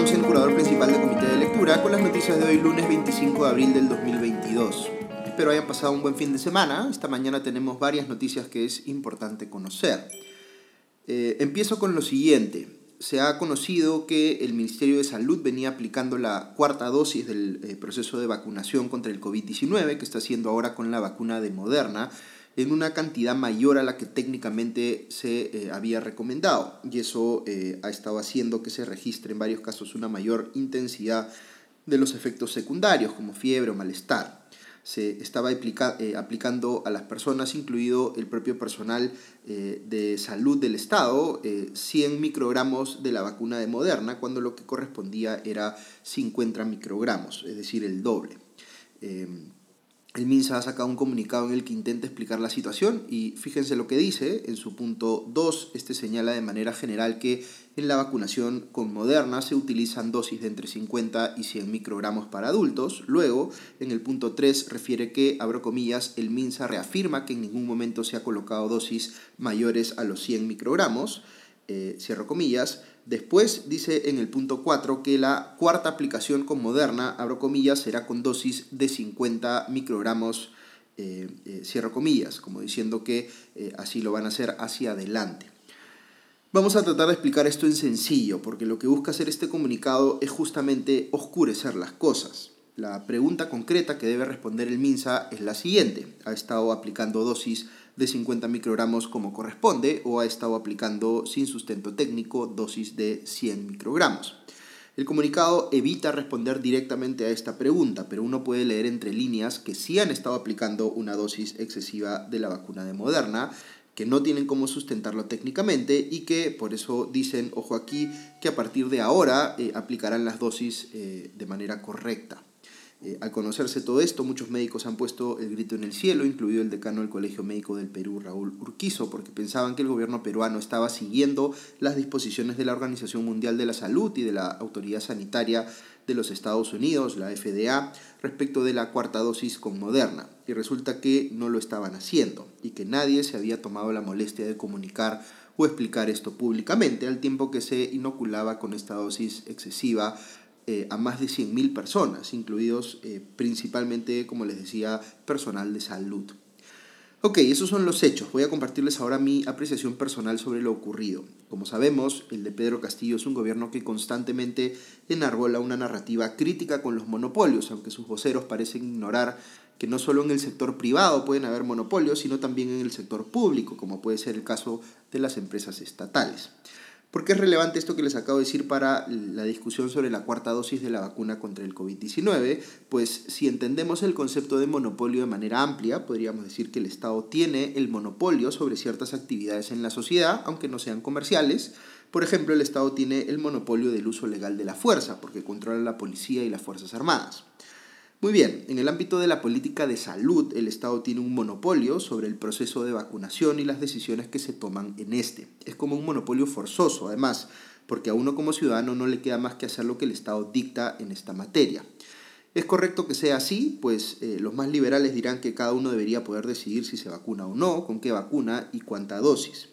El curador principal del Comité de Lectura, con las noticias de hoy lunes 25 de abril del 2022. Espero hayan pasado un buen fin de semana. Esta mañana tenemos varias noticias que es importante conocer. Eh, empiezo con lo siguiente. Se ha conocido que el Ministerio de Salud venía aplicando la cuarta dosis del eh, proceso de vacunación contra el COVID-19, que está haciendo ahora con la vacuna de Moderna, en una cantidad mayor a la que técnicamente se eh, había recomendado. Y eso eh, ha estado haciendo que se registre en varios casos una mayor intensidad de los efectos secundarios, como fiebre o malestar. Se estaba eh, aplicando a las personas, incluido el propio personal de salud del Estado, 100 microgramos de la vacuna de Moderna, cuando lo que correspondía era 50 microgramos, es decir, el doble. El MINSA ha sacado un comunicado en el que intenta explicar la situación y fíjense lo que dice. En su punto 2, este señala de manera general que en la vacunación con Moderna se utilizan dosis de entre 50 y 100 microgramos para adultos. Luego, en el punto 3, refiere que, abro comillas, el MINSA reafirma que en ningún momento se ha colocado dosis mayores a los 100 microgramos. Eh, cierro comillas. Después dice en el punto 4 que la cuarta aplicación con Moderna, abro comillas, será con dosis de 50 microgramos, eh, eh, comillas, como diciendo que así lo van a hacer hacia adelante. Vamos a tratar de explicar esto en sencillo, porque lo que busca hacer este comunicado es justamente oscurecer las cosas. La pregunta concreta que debe responder el MINSA es la siguiente. ¿Ha estado aplicando dosis de 50 microgramos como corresponde o ha estado aplicando sin sustento técnico dosis de 100 microgramos. El comunicado evita responder directamente a esta pregunta, pero uno puede leer entre líneas que sí han estado aplicando una dosis excesiva de la vacuna de Moderna, que no tienen cómo sustentarlo técnicamente y que por eso dicen, ojo aquí, que a partir de ahora eh, aplicarán las dosis eh, de manera correcta. Eh, al conocerse todo esto, muchos médicos han puesto el grito en el cielo, incluido el decano del Colegio Médico del Perú, Raúl Urquizo, porque pensaban que el gobierno peruano estaba siguiendo las disposiciones de la Organización Mundial de la Salud y de la Autoridad Sanitaria de los Estados Unidos, la FDA, respecto de la cuarta dosis con Moderna. Y resulta que no lo estaban haciendo y que nadie se había tomado la molestia de comunicar o explicar esto públicamente, al tiempo que se inoculaba con esta dosis excesiva eh, a más de 100.000 personas, incluidos eh, principalmente, como les decía, personal de salud. Ok, esos son los hechos. Voy a compartirles ahora mi apreciación personal sobre lo ocurrido. Como sabemos, el de Pedro Castillo es un gobierno que constantemente enarbola una narrativa crítica con los monopolios, aunque sus voceros parecen ignorar que no solo en el sector privado pueden haber monopolios, sino también en el sector público, como puede ser el caso de las empresas estatales. ¿Por qué es relevante esto que les acabo de decir para la discusión sobre la cuarta dosis de la vacuna contra el COVID-19? Pues si entendemos el concepto de monopolio de manera amplia, podríamos decir que el Estado tiene el monopolio sobre ciertas actividades en la sociedad, aunque no sean comerciales. Por ejemplo, el Estado tiene el monopolio del uso legal de la fuerza, porque controla la policía y las Fuerzas Armadas. Muy bien, en el ámbito de la política de salud, el Estado tiene un monopolio sobre el proceso de vacunación y las decisiones que se toman en este. Es como un monopolio forzoso, además, porque a uno como ciudadano no le queda más que hacer lo que el Estado dicta en esta materia. ¿Es correcto que sea así? Pues eh, los más liberales dirán que cada uno debería poder decidir si se vacuna o no, con qué vacuna y cuánta dosis.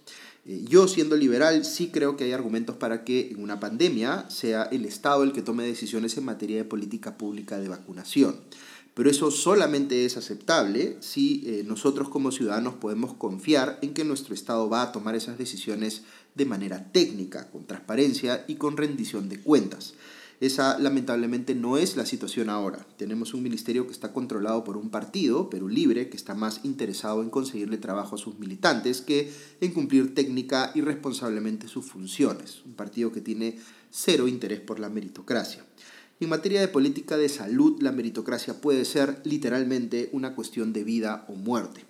Eh, yo, siendo liberal, sí creo que hay argumentos para que en una pandemia sea el Estado el que tome decisiones en materia de política pública de vacunación. Pero eso solamente es aceptable si eh, nosotros como ciudadanos podemos confiar en que nuestro Estado va a tomar esas decisiones de manera técnica, con transparencia y con rendición de cuentas. Esa lamentablemente no es la situación ahora. Tenemos un ministerio que está controlado por un partido, Perú Libre, que está más interesado en conseguirle trabajo a sus militantes que en cumplir técnica y responsablemente sus funciones. Un partido que tiene cero interés por la meritocracia. En materia de política de salud, la meritocracia puede ser literalmente una cuestión de vida o muerte.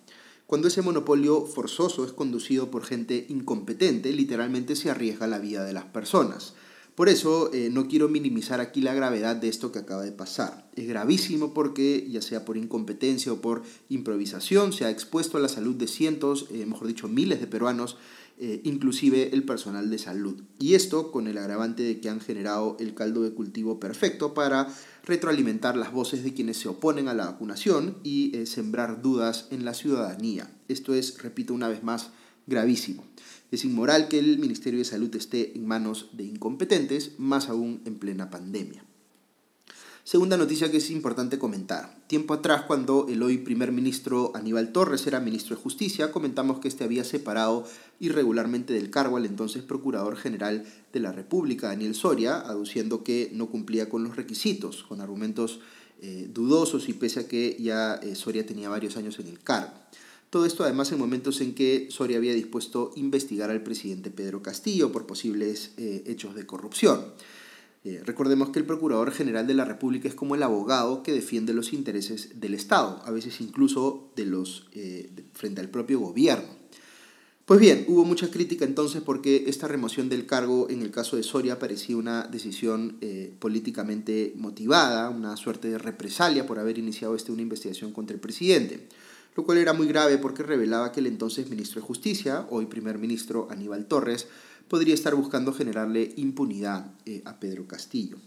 Cuando ese monopolio forzoso es conducido por gente incompetente, literalmente se arriesga la vida de las personas. Por eso eh, no quiero minimizar aquí la gravedad de esto que acaba de pasar. Es gravísimo porque, ya sea por incompetencia o por improvisación, se ha expuesto a la salud de cientos, eh, mejor dicho, miles de peruanos, eh, inclusive el personal de salud. Y esto con el agravante de que han generado el caldo de cultivo perfecto para retroalimentar las voces de quienes se oponen a la vacunación y sembrar dudas en la ciudadanía. Esto es, repito una vez más, gravísimo. Es inmoral que el Ministerio de Salud esté en manos de incompetentes, más aún en plena pandemia. Segunda noticia que es importante comentar. Tiempo atrás, cuando el hoy primer ministro Aníbal Torres era ministro de Justicia, comentamos que este había separado irregularmente del cargo al entonces Procurador General de la República, Daniel Soria, aduciendo que no cumplía con los requisitos, con argumentos eh, dudosos y pese a que ya eh, Soria tenía varios años en el cargo. Todo esto además en momentos en que Soria había dispuesto investigar al presidente Pedro Castillo por posibles eh, hechos de corrupción. Eh, recordemos que el Procurador General de la República es como el abogado que defiende los intereses del Estado, a veces incluso de los, eh, frente al propio gobierno. Pues bien, hubo mucha crítica entonces porque esta remoción del cargo en el caso de Soria parecía una decisión políticamente motivada, una suerte de represalia por haber iniciado este una investigación contra el presidente, lo cual era muy grave porque revelaba que el entonces ministro de Justicia, hoy primer ministro Aníbal Torres, podría estar buscando generarle impunidad eh, a Pedro Castillo.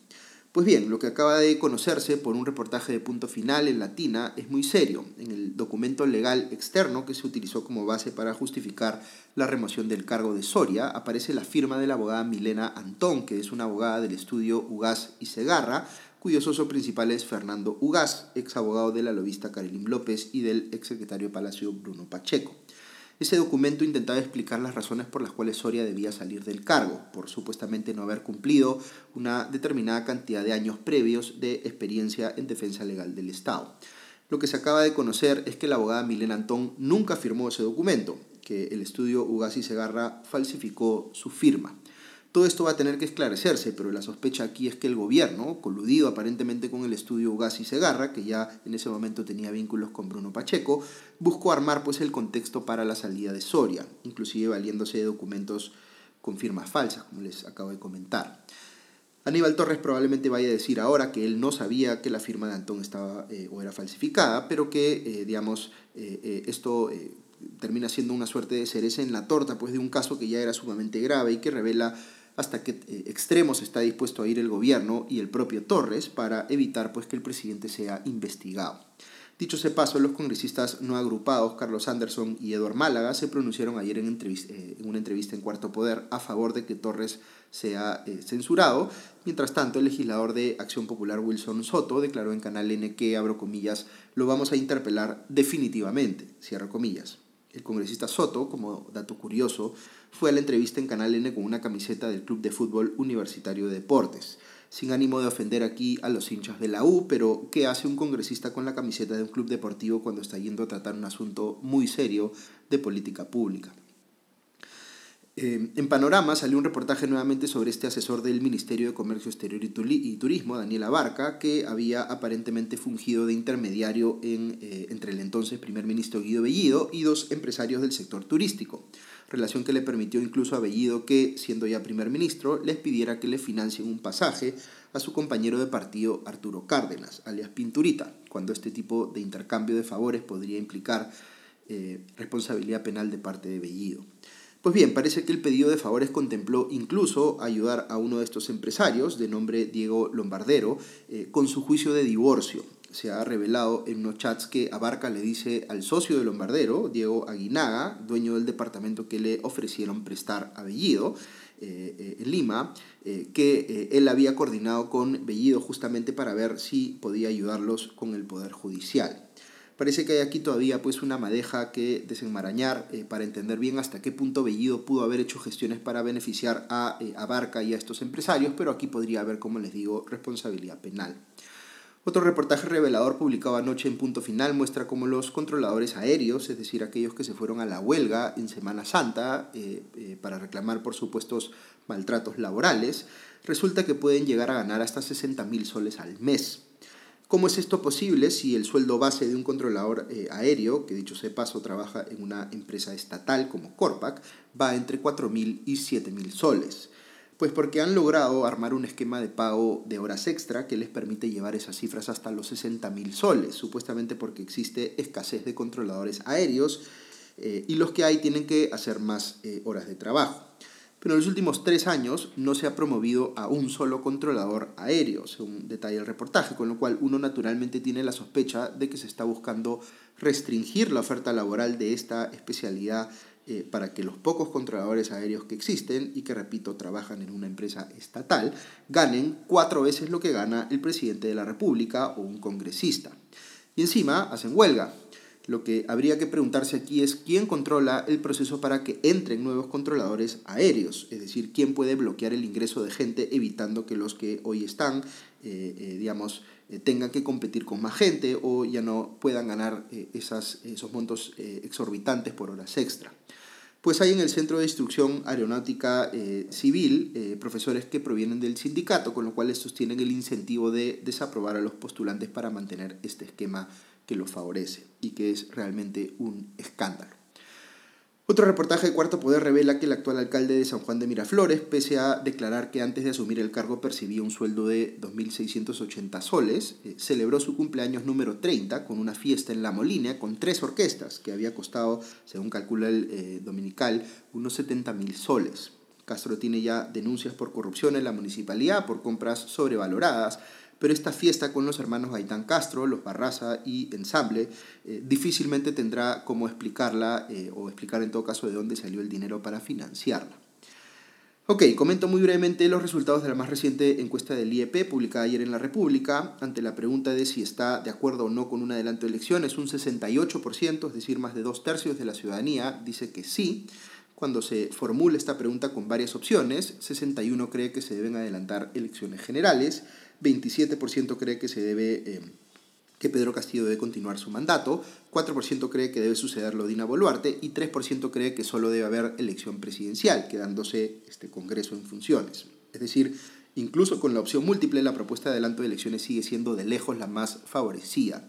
Pues bien, lo que acaba de conocerse por un reportaje de punto final en Latina es muy serio. En el documento legal externo que se utilizó como base para justificar la remoción del cargo de Soria, aparece la firma de la abogada Milena Antón, que es una abogada del estudio Ugaz y Segarra, cuyo socio principal es Fernando Ugaz, ex abogado de la lobista Karelim López y del ex secretario Palacio Bruno Pacheco. Ese documento intentaba explicar las razones por las cuales Soria debía salir del cargo, por supuestamente no haber cumplido una determinada cantidad de años previos de experiencia en defensa legal del Estado. Lo que se acaba de conocer es que la abogada Milena Antón nunca firmó ese documento, que el estudio Ugasi Segarra falsificó su firma. Todo esto va a tener que esclarecerse, pero la sospecha aquí es que el gobierno, coludido aparentemente con el estudio Ugas y Segarra, que ya en ese momento tenía vínculos con Bruno Pacheco, buscó armar pues el contexto para la salida de Soria, inclusive valiéndose de documentos con firmas falsas, como les acabo de comentar. Aníbal Torres probablemente vaya a decir ahora que él no sabía que la firma de Antón estaba eh, o era falsificada, pero que, eh, digamos, eh, esto termina siendo una suerte de cereza en la torta, pues de un caso que ya era sumamente grave y que revela hasta qué eh, extremos está dispuesto a ir el gobierno y el propio Torres para evitar pues, que el presidente sea investigado. Dicho ese paso, los congresistas no agrupados, Carlos Anderson y Eduard Málaga, se pronunciaron ayer en, eh, en, una entrevista en Cuarto Poder a favor de que Torres sea eh, censurado. Mientras tanto, el legislador de Acción Popular Wilson Soto declaró en Canal N que, abro comillas, lo vamos a interpelar definitivamente, cierro comillas. El congresista Soto, como dato curioso, fue a la entrevista en Canal N con una camiseta del Club de Fútbol Universitario de Deportes. Sin ánimo de ofender aquí a los hinchas de la U, pero ¿qué hace un congresista con la camiseta de un club deportivo cuando está yendo a tratar un asunto muy serio de política pública? Eh, en Panorama salió un reportaje nuevamente sobre este asesor del Ministerio de Comercio Exterior y Turismo, Daniel Abarca, que había aparentemente fungido de intermediario eh, entre el entonces primer ministro Guido Bellido y dos empresarios del sector turístico, relación que le permitió incluso a Bellido que, siendo ya primer ministro, les pidiera que le financien un pasaje a su compañero de partido Arturo Cárdenas, alias Pinturita, cuando este tipo de intercambio de favores podría implicar eh, responsabilidad penal de parte de Bellido. Pues bien, parece que el pedido de favores contempló incluso ayudar a uno de estos empresarios, de nombre Diego Lombardero, eh, con su juicio de divorcio. Se ha revelado en unos chats que Abarca le dice al socio de Lombardero, Diego Aguinaga, dueño del departamento que le ofrecieron prestar a Bellido, eh, eh, en Lima, que él había coordinado con Bellido justamente para ver si podía ayudarlos con el Poder Judicial. Parece que hay aquí todavía pues una madeja que desenmarañar eh, para entender bien hasta qué punto Bellido pudo haber hecho gestiones para beneficiar a, eh, Barca y a estos empresarios, pero aquí podría haber, como les digo, responsabilidad penal. Otro reportaje revelador publicado anoche en Punto Final muestra cómo los controladores aéreos, es decir, aquellos que se fueron a la huelga en Semana Santa eh, para reclamar por supuestos maltratos laborales, resulta que pueden llegar a ganar hasta 60 mil soles al mes. ¿Cómo es esto posible si el sueldo base de un controlador eh, aéreo, que dicho sea paso trabaja en una empresa estatal como Corpac, va entre 4.000 y 7.000 soles? Pues porque han logrado armar un esquema de pago de horas extra que les permite llevar esas cifras hasta los 60.000 soles, supuestamente porque existe escasez de controladores aéreos eh, y los que hay tienen que hacer más eh, horas de trabajo pero en los últimos tres años no se ha promovido a un solo controlador aéreo, según detalla el reportaje, con lo cual uno naturalmente tiene la sospecha de que se está buscando restringir la oferta laboral de esta especialidad eh, para que los pocos controladores aéreos que existen y que, repito, trabajan en una empresa estatal, ganen cuatro veces lo que gana el presidente de la República o un congresista. Y encima hacen huelga. Lo que habría que preguntarse aquí es quién controla el proceso para que entren nuevos controladores aéreos, es decir, quién puede bloquear el ingreso de gente evitando que los que hoy están, eh, eh, digamos, eh, tengan que competir con más gente o ya no puedan ganar esas, esos montos exorbitantes por horas extra. Pues hay en el Centro de Instrucción Aeronáutica Civil profesores que provienen del sindicato, con lo cual estos tienen el incentivo de desaprobar a los postulantes para mantener este esquema que lo favorece y que es realmente un escándalo. Otro reportaje de Cuarto Poder revela que el actual alcalde de San Juan de Miraflores, pese a declarar que antes de asumir el cargo percibía un sueldo de 2.680 soles, eh, celebró su cumpleaños número 30 con una fiesta en La Molina con tres orquestas que había costado, según calcula el eh, dominical, unos 70.000 soles. Castro tiene ya denuncias por corrupción en la municipalidad por compras sobrevaloradas pero esta fiesta con los hermanos Gaitán Castro, los Barraza y Ensamble, eh, difícilmente tendrá cómo explicarla eh, o explicar en todo caso de dónde salió el dinero para financiarla. Ok, comento muy brevemente los resultados de la más reciente encuesta del IEP publicada ayer en La República. Ante la pregunta de si está de acuerdo o no con un adelanto de elecciones, un 68%, es decir, más de dos tercios de la ciudadanía, dice que sí. Cuando se formula esta pregunta con varias opciones, 61 cree que se deben adelantar elecciones generales 27% cree que se debe... Eh, que Pedro Castillo debe continuar su mandato, 4% cree que debe suceder lo Dina Boluarte y 3% cree que solo debe haber elección presidencial, quedándose este Congreso en funciones. Es decir, incluso con la opción múltiple, la propuesta de adelanto de elecciones sigue siendo de lejos la más favorecida.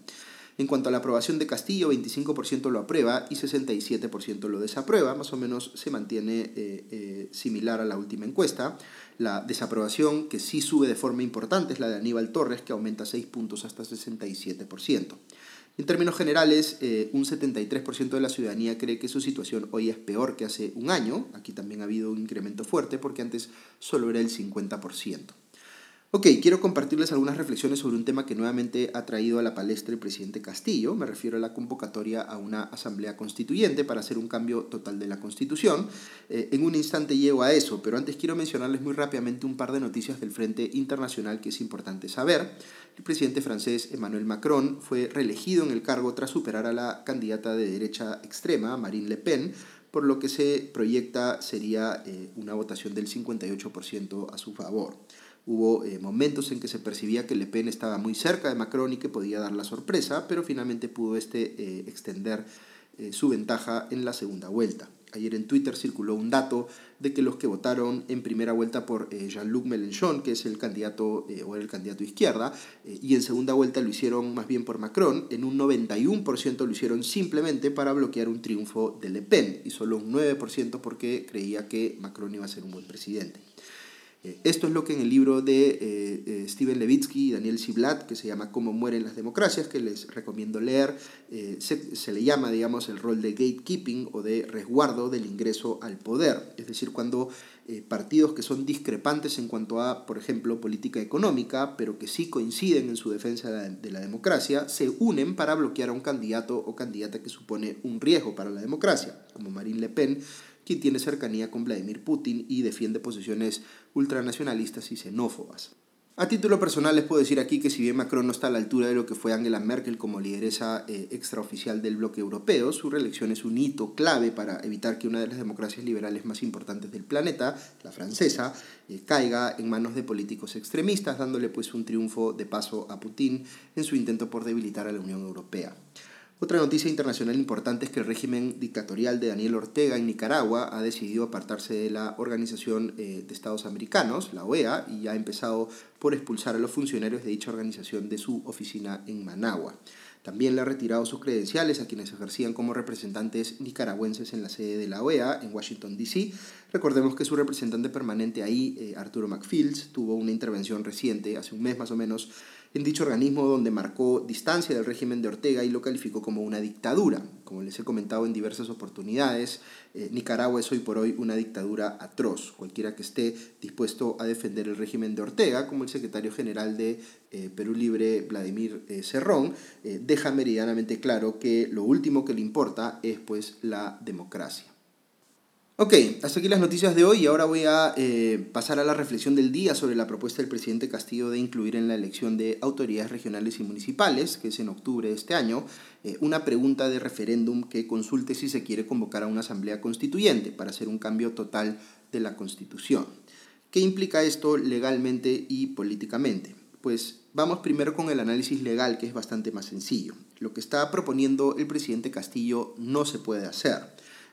En cuanto a la aprobación de Castillo, 25% lo aprueba y 67% lo desaprueba, más o menos se mantiene eh, eh, similar a la última encuesta. La desaprobación que sí sube de forma importante es la de Aníbal Torres, que aumenta 6 puntos hasta 67%. En términos generales, eh, un 73% de la ciudadanía cree que su situación hoy es peor que hace un año. Aquí también ha habido un incremento fuerte porque antes solo era el 50%. Ok, quiero compartirles algunas reflexiones sobre un tema que nuevamente ha traído a la palestra el presidente Castillo. Me refiero a la convocatoria a una asamblea constituyente para hacer un cambio total de la constitución. Eh, en un instante llego a eso, pero antes quiero mencionarles muy rápidamente un par de noticias del Frente Internacional que es importante saber. El presidente francés Emmanuel Macron fue reelegido en el cargo tras superar a la candidata de derecha extrema, Marine Le Pen, por lo que se proyecta sería eh, una votación del 58% a su favor. Hubo eh, momentos en que se percibía que Le Pen estaba muy cerca de Macron y que podía dar la sorpresa, pero finalmente pudo este, eh, extender eh, su ventaja en la segunda vuelta. Ayer en Twitter circuló un dato de que los que votaron en primera vuelta por Jean-Luc Mélenchon, que es el candidato o el candidato izquierda, y en segunda vuelta lo hicieron más bien por Macron, en un 91% lo hicieron simplemente para bloquear un triunfo de Le Pen y solo un 9% porque creía que Macron iba a ser un buen presidente. Eh, esto es lo que en el libro de eh, eh, Steven Levitsky y Daniel Ziblatt, que se llama Cómo mueren las democracias, que les recomiendo leer, se, le llama, digamos, el rol de gatekeeping o de resguardo del ingreso al poder. Es decir, cuando partidos que son discrepantes en cuanto a, por ejemplo, política económica, pero que sí coinciden en su defensa de la democracia, se unen para bloquear a un candidato o candidata que supone un riesgo para la democracia, como Marine Le Pen tiene cercanía con Vladimir Putin y defiende posiciones ultranacionalistas y xenófobas. A título personal les puedo decir aquí que si bien Macron no está a la altura de lo que fue Angela Merkel como lideresa eh, extraoficial del bloque europeo, su reelección es un hito clave para evitar que una de las democracias liberales más importantes del planeta, la francesa, eh, caiga en manos de políticos extremistas, dándole pues un triunfo de paso a Putin en su intento por debilitar a la Unión Europea. Otra noticia internacional importante es que el régimen dictatorial de Daniel Ortega en Nicaragua ha decidido apartarse de la Organización eh, de Estados Americanos, la OEA, y ha empezado por expulsar a los funcionarios de dicha organización de su oficina en Managua. También le ha retirado sus credenciales a quienes ejercían como representantes nicaragüenses en la sede de la OEA en Washington, D.C. Recordemos que su representante permanente ahí, eh, Arturo McFields, tuvo una intervención reciente, hace un mes más o menos, en dicho organismo donde marcó distancia del régimen de Ortega y lo calificó como una dictadura. Como les he comentado en diversas oportunidades, eh, Nicaragua es hoy por hoy una dictadura atroz. Cualquiera que esté dispuesto a defender el régimen de Ortega, como el secretario general de eh, Perú Libre, Vladimir eh, Cerrón, deja meridianamente claro que lo último que le importa es pues la democracia. Ok, hasta aquí las noticias de hoy y ahora voy a eh, pasar a la reflexión del día sobre la propuesta del presidente Castillo de incluir en la elección de autoridades regionales y municipales, que es en octubre de este año, eh, una pregunta de referéndum que consulte si se quiere convocar a una asamblea constituyente para hacer un cambio total de la constitución. ¿Qué implica esto legalmente y políticamente? Pues vamos primero con el análisis legal, que es bastante más sencillo. Lo que está proponiendo el presidente Castillo no se puede hacer.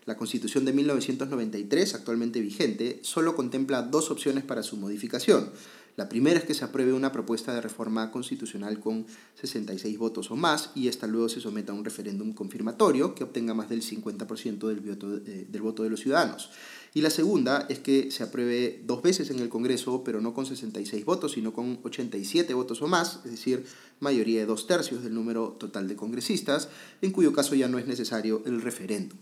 La Constitución de 1993, actualmente vigente, solo contempla dos opciones para su modificación. La primera es que se apruebe una propuesta de reforma constitucional con 66 votos o más y esta luego se someta a un referéndum confirmatorio que obtenga más del 50% del voto, eh, del voto de los ciudadanos. Y la segunda es que se apruebe dos veces en el Congreso, pero no con 66 votos, sino con 87 votos o más, es decir, mayoría de dos tercios del número total de congresistas, en cuyo caso ya no es necesario el referéndum.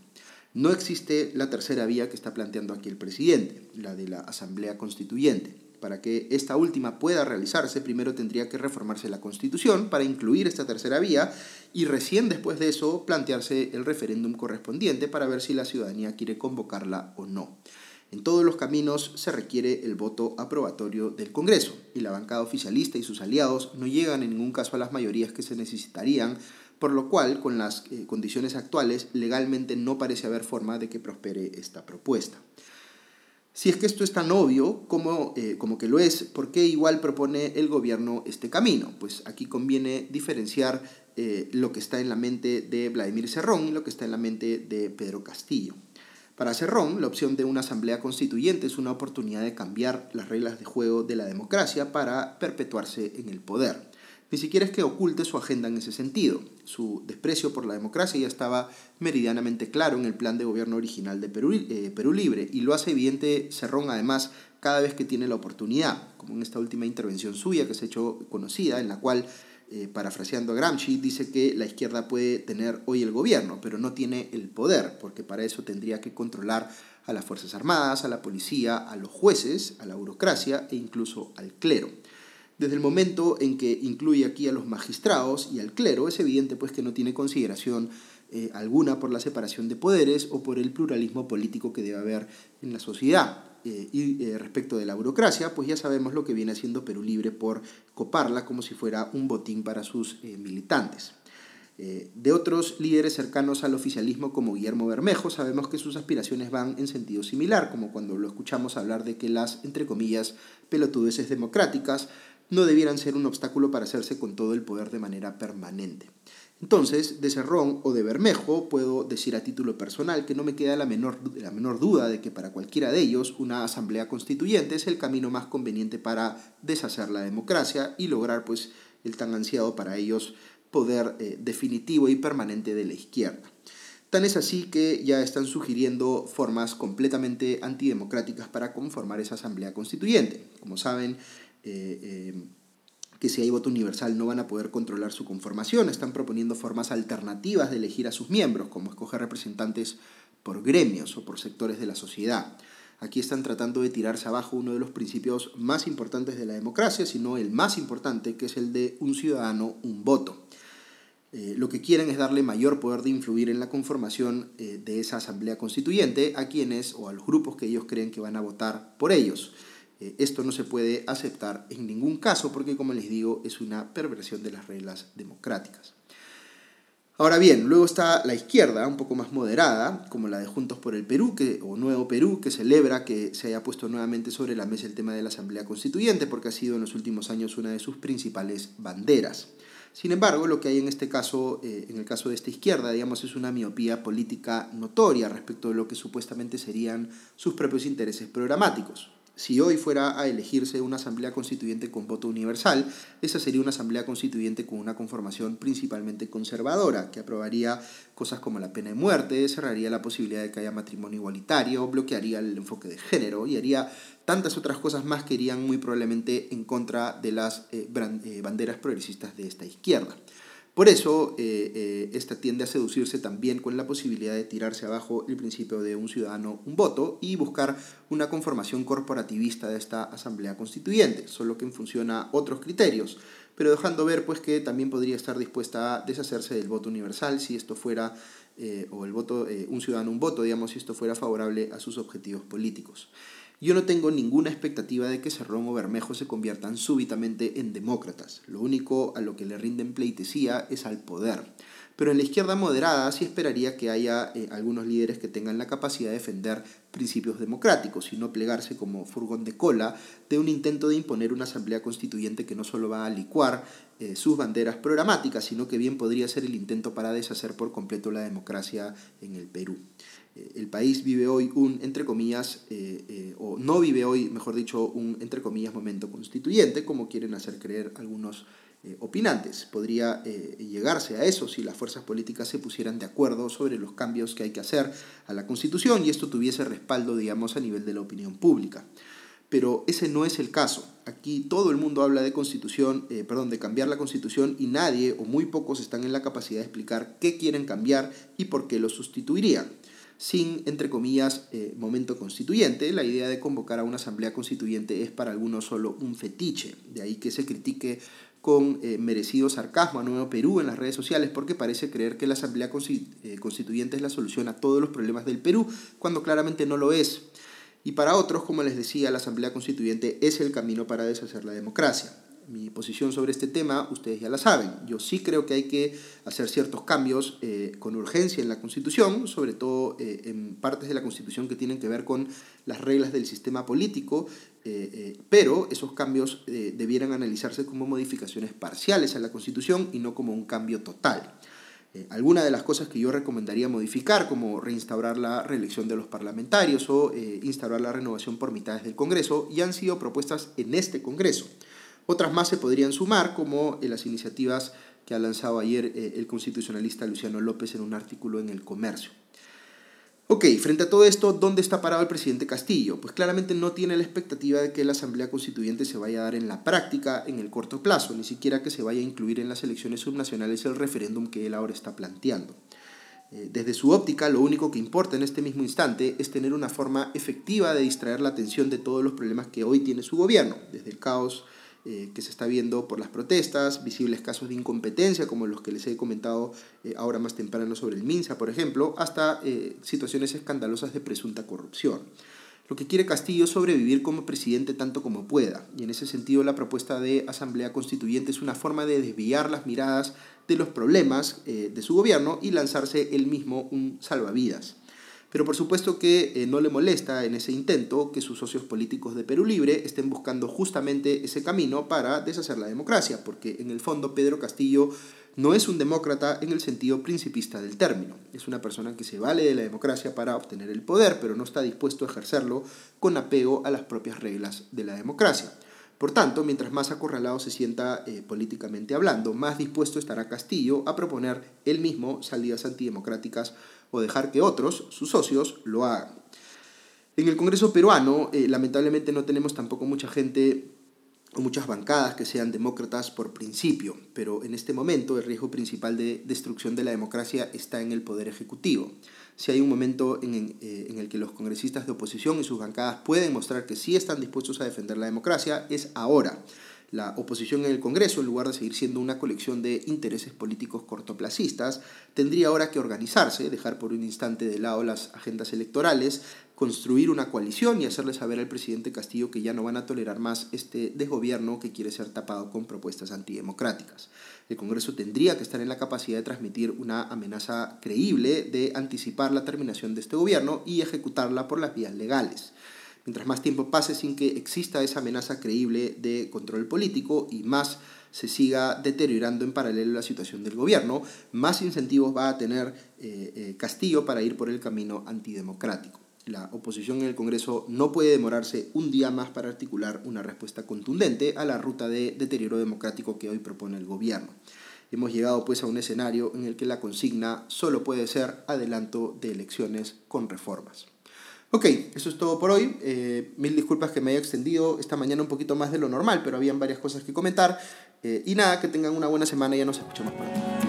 No existe la tercera vía que está planteando aquí el presidente, la de la Asamblea Constituyente. Para que esta última pueda realizarse, primero tendría que reformarse la Constitución para incluir esta tercera vía y recién después de eso plantearse el referéndum correspondiente para ver si la ciudadanía quiere convocarla o no. En todos los caminos se requiere el voto aprobatorio del Congreso y la bancada oficialista y sus aliados no llegan en ningún caso a las mayorías que se necesitarían por lo cual, con las eh, condiciones actuales, legalmente no parece haber forma de que prospere esta propuesta. Si es que esto es tan obvio como, eh, como que lo es, ¿por qué igual propone el gobierno este camino? Pues aquí conviene diferenciar eh, lo que está en la mente de Vladimir Cerrón y lo que está en la mente de Pedro Castillo. Para Cerrón, la opción de una asamblea constituyente es una oportunidad de cambiar las reglas de juego de la democracia para perpetuarse en el poder. Ni siquiera es que oculte su agenda en ese sentido. Su desprecio por la democracia ya estaba meridianamente claro en el plan de gobierno original de Perú, eh, Perú Libre y lo hace evidente Cerrón además cada vez que tiene la oportunidad, como en esta última intervención suya que se ha hecho conocida, en la cual, eh, parafraseando a Gramsci, dice que la izquierda puede tener hoy el gobierno, pero no tiene el poder, porque para eso tendría que controlar a las Fuerzas Armadas, a la policía, a los jueces, a la burocracia e incluso al clero. Desde el momento en que incluye aquí a los magistrados y al clero, es evidente pues que no tiene consideración eh, alguna por la separación de poderes o por el pluralismo político que debe haber en la sociedad. Eh, y eh, respecto de la burocracia, pues ya sabemos lo que viene haciendo Perú Libre por coparla como si fuera un botín para sus militantes. de otros líderes cercanos al oficialismo como Guillermo Bermejo, sabemos que sus aspiraciones van en sentido similar, como cuando lo escuchamos hablar de que las, entre comillas, pelotudeces democráticas no debieran ser un obstáculo para hacerse con todo el poder de manera permanente. Entonces, de Cerrón o de Bermejo, puedo decir a título personal que no me queda la menor, la menor duda de que para cualquiera de ellos una asamblea constituyente es el camino más conveniente para deshacer la democracia y lograr pues, el tan ansiado para ellos poder eh, definitivo y permanente de la izquierda. Tan es así que ya están sugiriendo formas completamente antidemocráticas para conformar esa asamblea constituyente. Como saben, eh, eh, que si hay voto universal no van a poder controlar su conformación. Están proponiendo formas alternativas de elegir a sus miembros, como escoger representantes por gremios o por sectores de la sociedad. Aquí están tratando de tirarse abajo uno de los principios más importantes de la democracia, sino el más importante, que es el de un ciudadano, un voto. Eh, lo que quieren es darle mayor poder de influir en la conformación de esa asamblea constituyente a quienes o a los grupos que ellos creen que van a votar por ellos. Eh, esto no se puede aceptar en ningún caso porque, como les digo, es una perversión de las reglas democráticas. Ahora bien, luego está la izquierda, un poco más moderada, como la de Juntos por el Perú que, o Nuevo Perú, que celebra que se haya puesto nuevamente sobre la mesa el tema de la Asamblea Constituyente, porque ha sido en los últimos años una de sus principales banderas. Sin embargo, lo que hay en este caso, eh, en el caso de esta izquierda, digamos, es una miopía política notoria respecto de lo que supuestamente serían sus propios intereses programáticos. Si hoy fuera a elegirse una asamblea constituyente con voto universal, esa sería una asamblea constituyente con una conformación principalmente conservadora, que aprobaría cosas como la pena de muerte, cerraría la posibilidad de que haya matrimonio igualitario, bloquearía el enfoque de género y haría tantas otras cosas más que irían muy probablemente en contra de las eh, eh, banderas progresistas de esta izquierda. Por eso, eh, eh, esta tiende a seducirse también con la posibilidad de tirarse abajo el principio de un ciudadano, un voto, y buscar una conformación corporativista de esta Asamblea Constituyente, solo que en función a otros criterios. pero dejando ver pues que también podría estar dispuesta a deshacerse del voto universal si esto fuera, eh, o el voto, un ciudadano un voto, digamos, si esto fuera favorable a sus objetivos políticos. Yo no tengo ninguna expectativa de que Cerrón o Bermejo se conviertan súbitamente en demócratas. Lo único a lo que le rinden pleitesía es al poder. Pero en la izquierda moderada sí esperaría que haya eh, algunos líderes que tengan la capacidad de defender principios democráticos y no plegarse como furgón de cola de un intento de imponer una asamblea constituyente que no solo va a licuar eh, sus banderas programáticas, sino que bien podría ser el intento para deshacer por completo la democracia en el Perú. Eh, el país vive hoy un, entre comillas, o no vive hoy, mejor dicho, un, entre comillas, momento constituyente, como quieren hacer creer algunos eh, opinantes. Podría eh, llegarse a eso si las fuerzas políticas se pusieran de acuerdo sobre los cambios que hay que hacer a la Constitución y esto tuviese respaldo, digamos, a nivel de la opinión pública. Pero ese no es el caso. Aquí todo el mundo habla de constitución, eh, perdón, de cambiar la constitución y nadie o muy pocos están en la capacidad de explicar qué quieren cambiar y por qué lo sustituirían sin, entre comillas, momento constituyente. La idea de convocar a una asamblea constituyente es para algunos solo un fetiche, de ahí que se critique con eh, merecido sarcasmo a Nuevo Perú en las redes sociales porque parece creer que la Asamblea eh, Constituyente es la solución a todos los problemas del Perú, cuando claramente no lo es. Y para otros, como les decía, la Asamblea Constituyente es el camino para deshacer la democracia mi posición sobre este tema, ustedes ya la saben. Yo sí creo que hay que hacer ciertos cambios eh, con urgencia en la Constitución, sobre todo eh, en partes de la Constitución que tienen que ver con las reglas del sistema político, eh, pero esos cambios debieran analizarse como modificaciones parciales a la Constitución y no como un cambio total. Algunas de las cosas que yo recomendaría modificar, como reinstaurar la reelección de los parlamentarios o instaurar la renovación por mitades del Congreso, ya han sido propuestas en este Congreso. Otras más se podrían sumar, como las iniciativas que ha lanzado ayer eh, el constitucionalista Luciano López en un artículo en El Comercio. Ok, frente a todo esto, ¿dónde está parado el presidente Castillo? Pues claramente no tiene la expectativa de que la Asamblea Constituyente se vaya a dar en la práctica en el corto plazo, ni siquiera que se vaya a incluir en las elecciones subnacionales el referéndum que él ahora está planteando. Eh, desde su óptica, lo único que importa en este mismo instante es tener una forma efectiva de distraer la atención de todos los problemas que hoy tiene su gobierno, desde el caos eh, que se está viendo por las protestas, visibles casos de incompetencia como los que les he comentado eh, ahora más temprano sobre el MINSA, por ejemplo, hasta eh, situaciones escandalosas de presunta corrupción. Lo que quiere Castillo es sobrevivir como presidente tanto como pueda, y en ese sentido la propuesta de Asamblea Constituyente es una forma de desviar las miradas de los problemas de su gobierno y lanzarse él mismo un salvavidas. Pero por supuesto que eh, no le molesta en ese intento que sus socios políticos de Perú Libre estén buscando justamente ese camino para deshacer la democracia, porque en el fondo Pedro Castillo no es un demócrata en el sentido principista del término. Es una persona que se vale de la democracia para obtener el poder, pero no está dispuesto a ejercerlo con apego a las propias reglas de la democracia. Por tanto, mientras más acorralado se sienta eh, políticamente hablando, más dispuesto estará Castillo a proponer él mismo salidas antidemocráticas o dejar que otros, sus socios, lo hagan. En el Congreso peruano, eh, lamentablemente no tenemos tampoco mucha gente o muchas bancadas que sean demócratas por principio, pero en este momento el riesgo principal de destrucción de la democracia está en el poder ejecutivo si hay un momento eh, en, el que los congresistas de oposición y sus bancadas pueden mostrar que sí están dispuestos a defender la democracia, es ahora. La oposición en el Congreso, en lugar de seguir siendo una colección de intereses políticos cortoplacistas, tendría ahora que organizarse, dejar por un instante de lado las agendas electorales, construir una coalición y hacerle saber al presidente Castillo que ya no van a tolerar más este desgobierno que quiere ser tapado con propuestas antidemocráticas. El Congreso tendría que estar en la capacidad de transmitir una amenaza creíble de anticipar la terminación de este gobierno y ejecutarla por las vías legales. Mientras más tiempo pase sin que exista esa amenaza creíble de control político y más se siga deteriorando en paralelo la situación del gobierno, más incentivos va a tener eh, eh, Castillo para ir por el camino antidemocrático. La oposición en el Congreso no puede demorarse un día más para articular una respuesta contundente a la ruta de deterioro democrático que hoy propone el gobierno. Hemos llegado pues a un escenario en el que la consigna solo puede ser adelanto de elecciones con reformas. Ok, eso es todo por hoy. Eh, mil disculpas que me haya extendido esta mañana un poquito más de lo normal, pero habían varias cosas que comentar. Eh, y nada, que tengan una buena semana y ya nos escuchamos pronto.